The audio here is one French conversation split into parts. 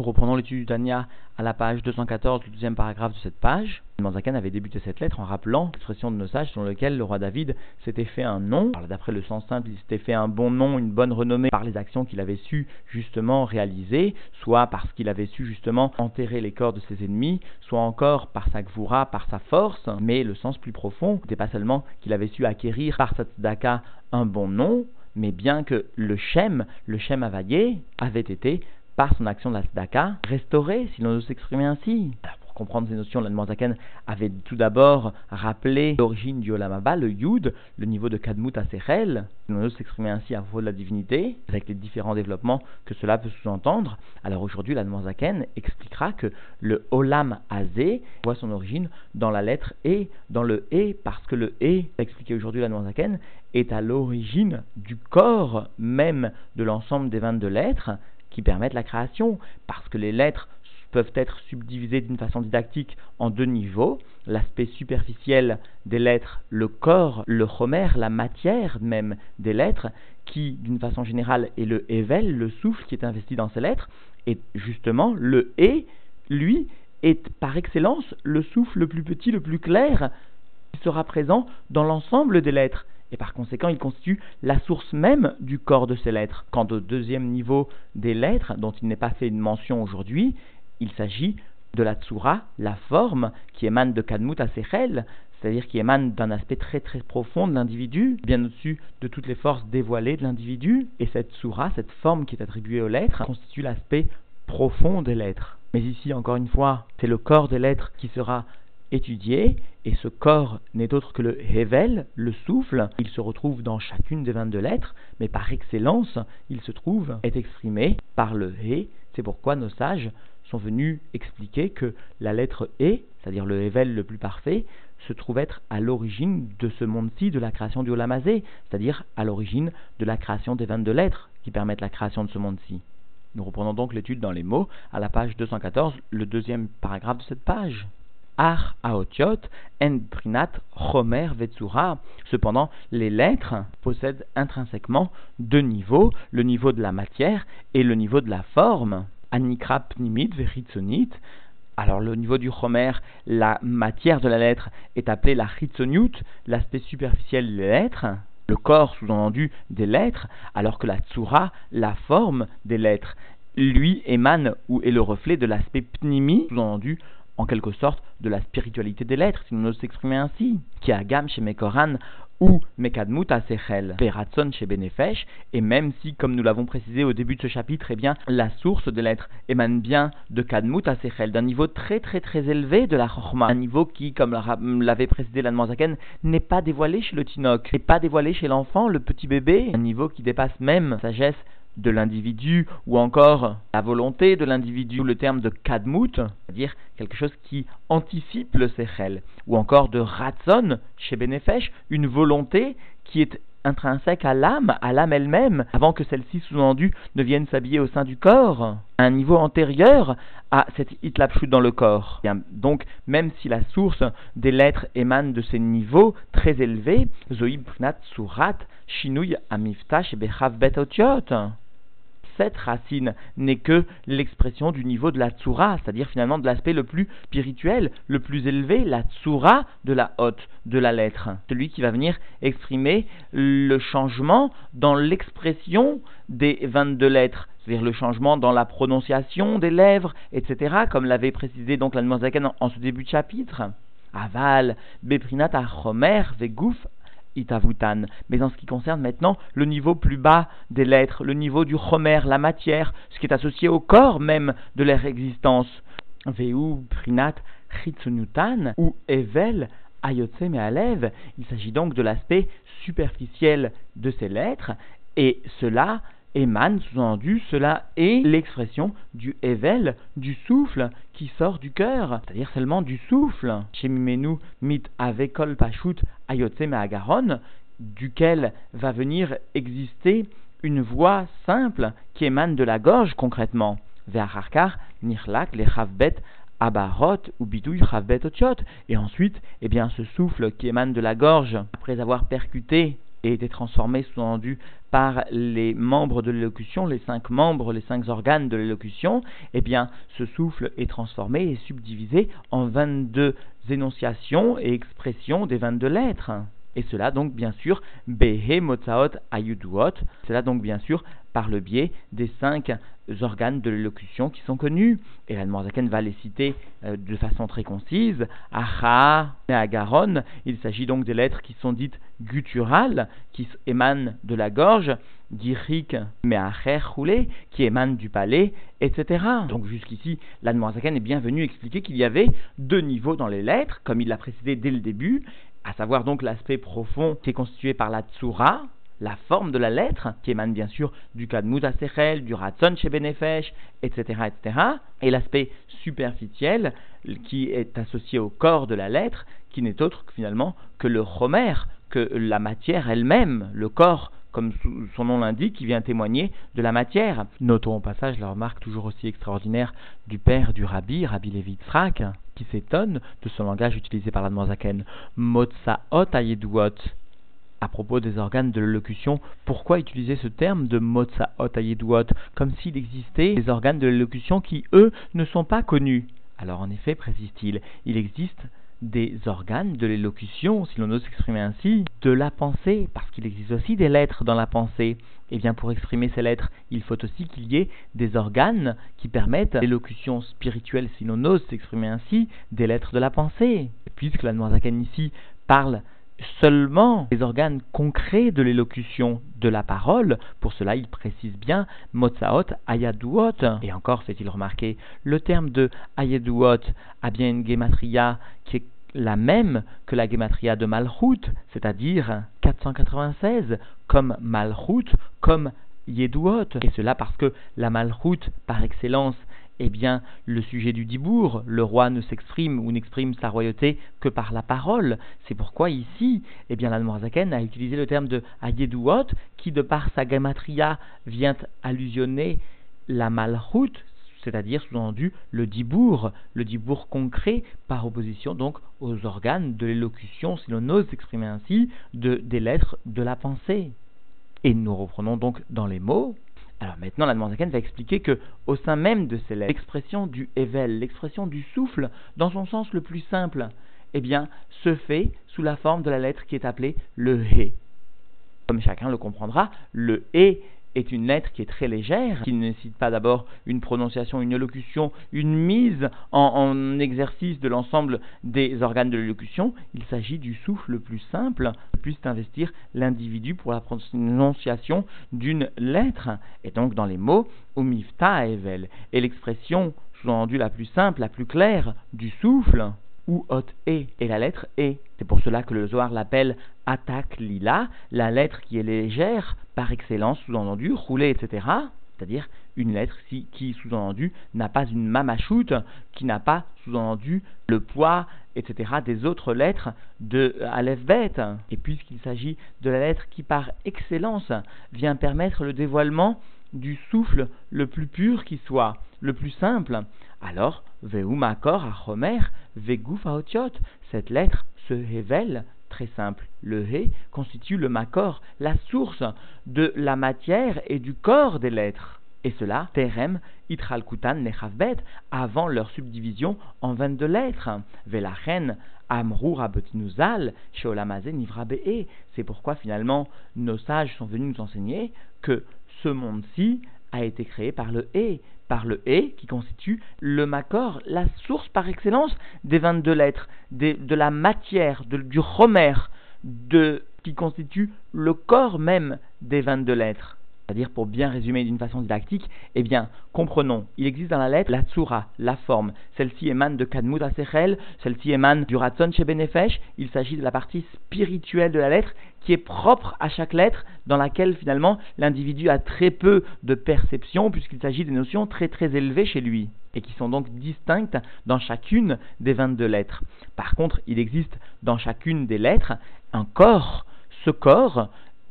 Reprenons l'étude du à la page 214, le deuxième paragraphe de cette page. Manzakan avait débuté cette lettre en rappelant l'expression de nos sages selon lequel le roi David s'était fait un nom. D'après le sens simple, il s'était fait un bon nom, une bonne renommée par les actions qu'il avait su justement réaliser, soit parce qu'il avait su justement enterrer les corps de ses ennemis, soit encore par sa gvoura, par sa force. Mais le sens plus profond n'était pas seulement qu'il avait su acquérir par sa tzedaka un bon nom, mais bien que le Shem, le Shem Avayé, avait été par son action de la tzedaka, restauré, si l'on veut s'exprimer ainsi. pour comprendre ces notions, l'Anne avait tout d'abord rappelé l'origine du Olamaba, le Yud, le niveau de Kadmut à si l'on veut s'exprimer ainsi à propos de la divinité, avec les différents développements que cela peut sous-entendre. Alors aujourd'hui, l'Anne expliquera que le Olam Azé voit son origine dans la lettre E, dans le E, parce que le E, expliqué aujourd'hui l'Anne est à l'origine du corps même de l'ensemble des 22 lettres, qui permettent la création, parce que les lettres peuvent être subdivisées d'une façon didactique en deux niveaux. L'aspect superficiel des lettres, le corps, le chomer, la matière même des lettres, qui d'une façon générale est le Evel, le souffle qui est investi dans ces lettres, et justement le E, lui, est par excellence le souffle le plus petit, le plus clair, qui sera présent dans l'ensemble des lettres et par conséquent il constitue la source même du corps de ces lettres. Quant au deuxième niveau des lettres, dont il n'est pas fait une mention aujourd'hui, il s'agit de la tsura, la forme qui émane de Kadmut à c'est-à-dire qui émane d'un aspect très très profond de l'individu, bien au-dessus de toutes les forces dévoilées de l'individu, et cette tsura, cette forme qui est attribuée aux lettres, constitue l'aspect profond des lettres. Mais ici, encore une fois, c'est le corps des lettres qui sera étudié, et ce corps n'est autre que le Hevel, le souffle. Il se retrouve dans chacune des 22 lettres, mais par excellence, il se trouve, est exprimé par le He. C'est pourquoi nos sages sont venus expliquer que la lettre E, c'est-à-dire le Hevel le plus parfait, se trouve être à l'origine de ce monde-ci, de la création du Olamazé, c'est-à-dire à, l'origine de la création des 22 lettres qui permettent la création de ce monde-ci. Nous reprenons donc l'étude dans les mots à la page 214, le deuxième paragraphe de cette page. Ar Aotiot, En Prinat, Vetsura. Cependant, les lettres possèdent intrinsèquement deux niveaux, le niveau de la matière et le niveau de la forme. Anikra Pnimit. Alors, le niveau du Chomer, la matière de la lettre, est appelée la Chitzoniut, l'aspect superficiel des lettres le corps sous-entendu des lettres, alors que la tsura, la forme des lettres, lui émane ou est le reflet de l'aspect pnimi, sous-entendu en quelque sorte de la spiritualité des lettres, si nous nous s'exprimer ainsi. Qui a gamme chez Mekoran ou Mekadmut à Sechel, Peratson chez Benefesh, et même si, comme nous l'avons précisé au début de ce chapitre, eh bien, la source des lettres émane bien de Kadmut à Sechel, d'un niveau très très très élevé de la Chorma, un niveau qui, comme l'avait précisé la n'est pas dévoilé chez le Tinok, n'est pas dévoilé chez l'enfant, le petit bébé, un niveau qui dépasse même sagesse de l'individu ou encore la volonté de l'individu, le terme de kadmut, c'est-à-dire quelque chose qui anticipe le sechel, ou encore de ratson chez Benefesh, une volonté qui est intrinsèque à l'âme, à l'âme elle-même, avant que celle-ci, sous-entendue, ne vienne s'habiller au sein du corps, à un niveau antérieur à cette itlapshut dans le corps. donc, même si la source des lettres émane de ces niveaux très élevés, zoïb pnat surat, shinouy amiftash bechav bet cette racine n'est que l'expression du niveau de la tsura, c'est-à-dire finalement de l'aspect le plus spirituel, le plus élevé, la tsura de la haute de la lettre. Celui qui va venir exprimer le changement dans l'expression des 22 lettres, c'est-à-dire le changement dans la prononciation des lèvres, etc., comme l'avait précisé donc la en, en ce début de chapitre. Aval, Beprinat Achomer, Vegouf, Itavutan. Mais en ce qui concerne maintenant le niveau plus bas des lettres, le niveau du chomer, la matière, ce qui est associé au corps même de leur existence, Veu ou Evel il s'agit donc de l'aspect superficiel de ces lettres, et cela émane, sous-entendu, cela est l'expression du Evel, du souffle qui sort du cœur, c'est-à-dire seulement du souffle. Shemimenu mit avekol pashut ayotse me'agaron, duquel va venir exister une voix simple qui émane de la gorge concrètement. Ve'acharkar nirlak le chavbet abarot ou bidouy chavbet otiot. Et ensuite, eh bien, ce souffle qui émane de la gorge, après avoir percuté et était transformé, sous-entendu, par les membres de l'élocution, les cinq membres, les cinq organes de l'élocution, eh bien, ce souffle est transformé et subdivisé en 22 énonciations et expressions des 22 lettres. Et cela donc bien sûr Behe Motzaot Ayuduot, cela donc bien sûr par le biais des cinq organes de l'élocution qui sont connus. Et la va les citer euh, de façon très concise. Acha Agaron, il s'agit donc des lettres qui sont dites gutturales, qui émanent de la gorge, Dirik Meacher Roulé, qui émanent du palais, etc. Donc jusqu'ici, la Zaken est bien venu expliquer qu'il y avait deux niveaux dans les lettres, comme il l'a précisé dès le début, à savoir donc l'aspect profond qui est constitué par la tsura, la forme de la lettre, qui émane bien sûr du Kadmut Asechel, du Ratzon chez Benefesh, etc., etc., et l'aspect superficiel qui est associé au corps de la lettre, qui n'est autre que, finalement que le Homer, que la matière elle-même, le corps, comme son nom l'indique, qui vient témoigner de la matière. Notons au passage la remarque toujours aussi extraordinaire du père du rabbi, Rabbi Levi Tzrak, qui s'étonne de ce langage utilisé par la Zaken. Motsaot ayeduot à propos des organes de l'élocution, pourquoi utiliser ce terme de Motsaot Ayedouot, comme s'il existait des organes de l'élocution qui, eux, ne sont pas connus? Alors en effet, précise-t-il, il existe des organes de l'élocution, si l'on ose s'exprimer ainsi, de la pensée, parce qu'il existe aussi des lettres dans la pensée. Et eh bien pour exprimer ces lettres, il faut aussi qu'il y ait des organes qui permettent l'élocution spirituelle, si l'on ose s'exprimer ainsi, des lettres de la pensée. Puisque la Noirzakan ici parle seulement les organes concrets de l'élocution de la parole. Pour cela, il précise bien Motsaot Ayaduot. Et encore, fait-il remarquer, le terme de Ayaduot a bien une gematria qui est la même que la gematria de Malchut, c'est-à-dire 496, comme Malchut, comme Yeduot. Et cela parce que la Malchut, par excellence, eh bien, le sujet du dibour, le roi ne s'exprime ou n'exprime sa royauté que par la parole. C'est pourquoi ici, eh bien, a utilisé le terme de Ayeduot, qui de par sa gamatria vient allusionner la malchut, c'est-à-dire sous-entendu le dibour, le dibour concret, par opposition donc aux organes de l'élocution, si l'on ose s'exprimer ainsi, de, des lettres de la pensée. Et nous reprenons donc dans les mots, alors maintenant, la Zaken va expliquer que, au sein même de ces lettres, l'expression du Evel, l'expression du souffle, dans son sens le plus simple, eh bien, se fait sous la forme de la lettre qui est appelée le He. Comme chacun le comprendra, le He est une lettre qui est très légère, qui ne nécessite pas d'abord une prononciation, une élocution, une mise en, exercice de l'ensemble des organes de l'élocution. Il s'agit du souffle le plus simple qui puisse investir l'individu pour la prononciation d'une lettre. Et donc dans les mots, umifta evel. Et l'expression sous-entendue la plus simple, la plus claire du souffle, ou hot e, et la lettre e. C'est pour cela que le Zohar l'appelle attaque lila, la lettre qui est légère, par excellence, sous-entendu, roulée, etc. C'est-à-dire une lettre qui, sous-entendu, n'a pas une mamachoute, qui n'a pas, sous-entendu, le poids, etc. des autres lettres de Aleph Bet. Et puisqu'il s'agit de la lettre qui, par excellence, vient permettre le dévoilement du souffle le plus pur qui soit, le plus simple, alors, Makor à Homer, Vegouf cette lettre se révèle très simple. Le He constitue le Makor, la source de la matière et du corps des lettres. Et cela, Terem, Itralkutan, Nechavbet, avant leur subdivision en 22 lettres. Velachen, Amrou Rabotinuzal, Sheolamaze Nivrabe. C'est pourquoi finalement nos sages sont venus nous enseigner que ce monde-ci a été créé par le He, par le E qui constitue le Makor, la source par excellence des 22 lettres, de la matière, du Homer, de, qui constitue le corps même des 22 lettres. C'est-à-dire, pour bien résumer d'une façon didactique, eh bien, comprenons, il existe dans la lettre la tsura, la forme. Celle-ci émane de Kadmut Asechel, celle-ci émane du Ratzon chez Benefesh. Il s'agit de la partie spirituelle de la lettre qui est propre à chaque lettre, dans laquelle finalement l'individu a très peu de perception, puisqu'il s'agit des notions très très élevées chez lui, et qui sont donc distinctes dans chacune des 22 lettres. Par contre, il existe dans chacune des lettres un corps. Ce corps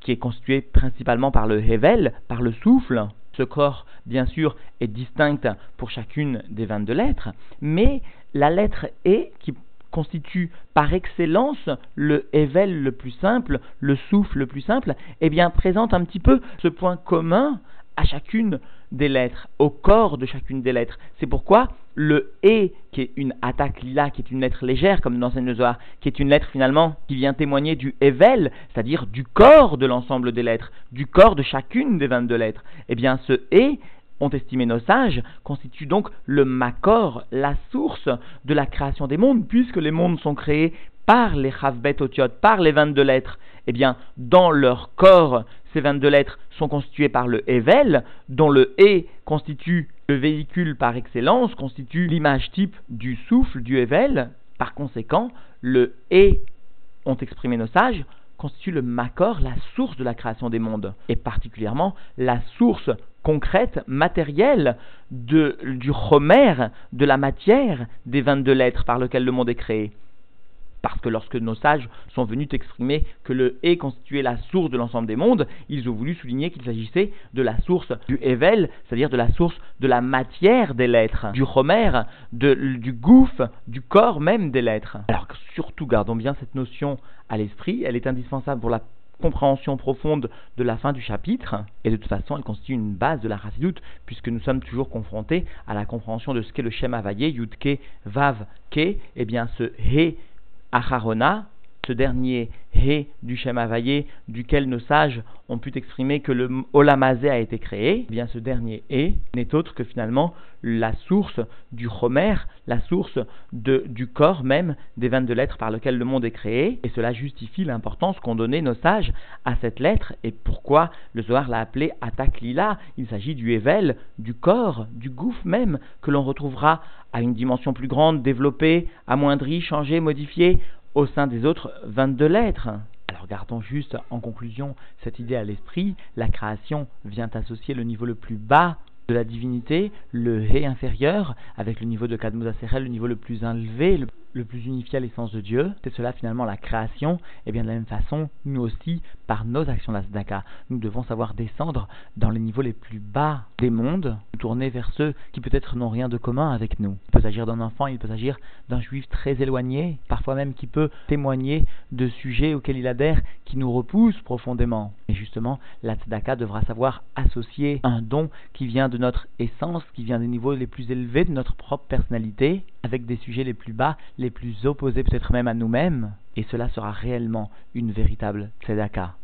qui est constitué principalement par le Hevel, par le souffle. Ce corps, bien sûr, est distinct pour chacune des 22 lettres, mais la lettre E, qui constitue par excellence le ével le plus simple, le souffle le plus simple, eh bien présente un petit peu ce point commun à chacune des lettres, au corps de chacune des lettres. C'est pourquoi le E, qui est une attaque lila, qui est une lettre légère, comme dans le Zohar, qui est une lettre finalement qui vient témoigner du Evel, c'est-à-dire du corps de l'ensemble des lettres, du corps de chacune des 22 lettres, eh bien ce E, ont estimé nos sages, constitue donc le Makor, la source de la création des mondes, puisque les mondes sont créés par les Chavbet Otiot, par les 22 lettres. Eh bien, dans leur corps, ces 22 lettres sont constituées par le Evel, dont le E constitue le véhicule par excellence, constitue l'image type du souffle du Evel. Par conséquent, le E, ont exprimé nos sages, constitue le Makor, la source de la création des mondes, et particulièrement la source concrète, matérielle du Homer, de la matière des 22 lettres par lesquelles le monde est créé. Parce que lorsque nos sages sont venus exprimer que le E constituait la source de l'ensemble des mondes, ils ont voulu souligner qu'il s'agissait de la source du Evel, c'est-à-dire de la source de la matière des lettres, du Homer, du gouffre, du corps même des lettres. Alors surtout gardons bien cette notion à l'esprit, elle est indispensable pour la compréhension profonde de la fin du chapitre, et de toute façon elle constitue une base de la chassidoute, puisque nous sommes toujours confrontés à la compréhension de ce qu'est le Shem Avaye, Yudke, Vav, Ke, et bien ce He Acharona, ce dernier He du Shem Avaye, duquel nos sages ont pu exprimer que le Olamazé a été créé, eh bien ce dernier He n'est autre que finalement la source du Homer, la source du corps même des 22 lettres par lesquelles le monde est créé, et cela justifie l'importance qu'ont donné nos sages à cette lettre, et pourquoi le Zohar l'a appelé Atak Lila. Il s'agit du Evel, du corps, du gouffre même, que l'on retrouvera à une dimension plus grande, développée, amoindrie, changée, modifiée au sein des autres 22 lettres. Alors gardons juste en conclusion cette idée à l'esprit, la création vient associer le niveau le plus bas de la divinité, le He inférieur, avec le niveau de Kadmos le niveau le plus élevé, le, plus unifié à l'essence de Dieu. C'est cela finalement la création. Et bien de la même façon, nous aussi, par nos actions d'Asdaka, nous devons savoir descendre dans les niveaux les plus bas des mondes, tourner vers ceux qui peut-être n'ont rien de commun avec nous. Il peut s'agir d'un enfant, il peut s'agir d'un juif très éloigné, parfois même qui peut témoigner de sujets auxquels il adhère, qui nous repoussent profondément. Et justement, la devra savoir associer un don qui vient de notre essence, qui vient des niveaux les plus élevés de notre propre personnalité, avec des sujets les plus bas, les plus opposés peut-être même à nous-mêmes, et cela sera réellement une véritable tzedaka.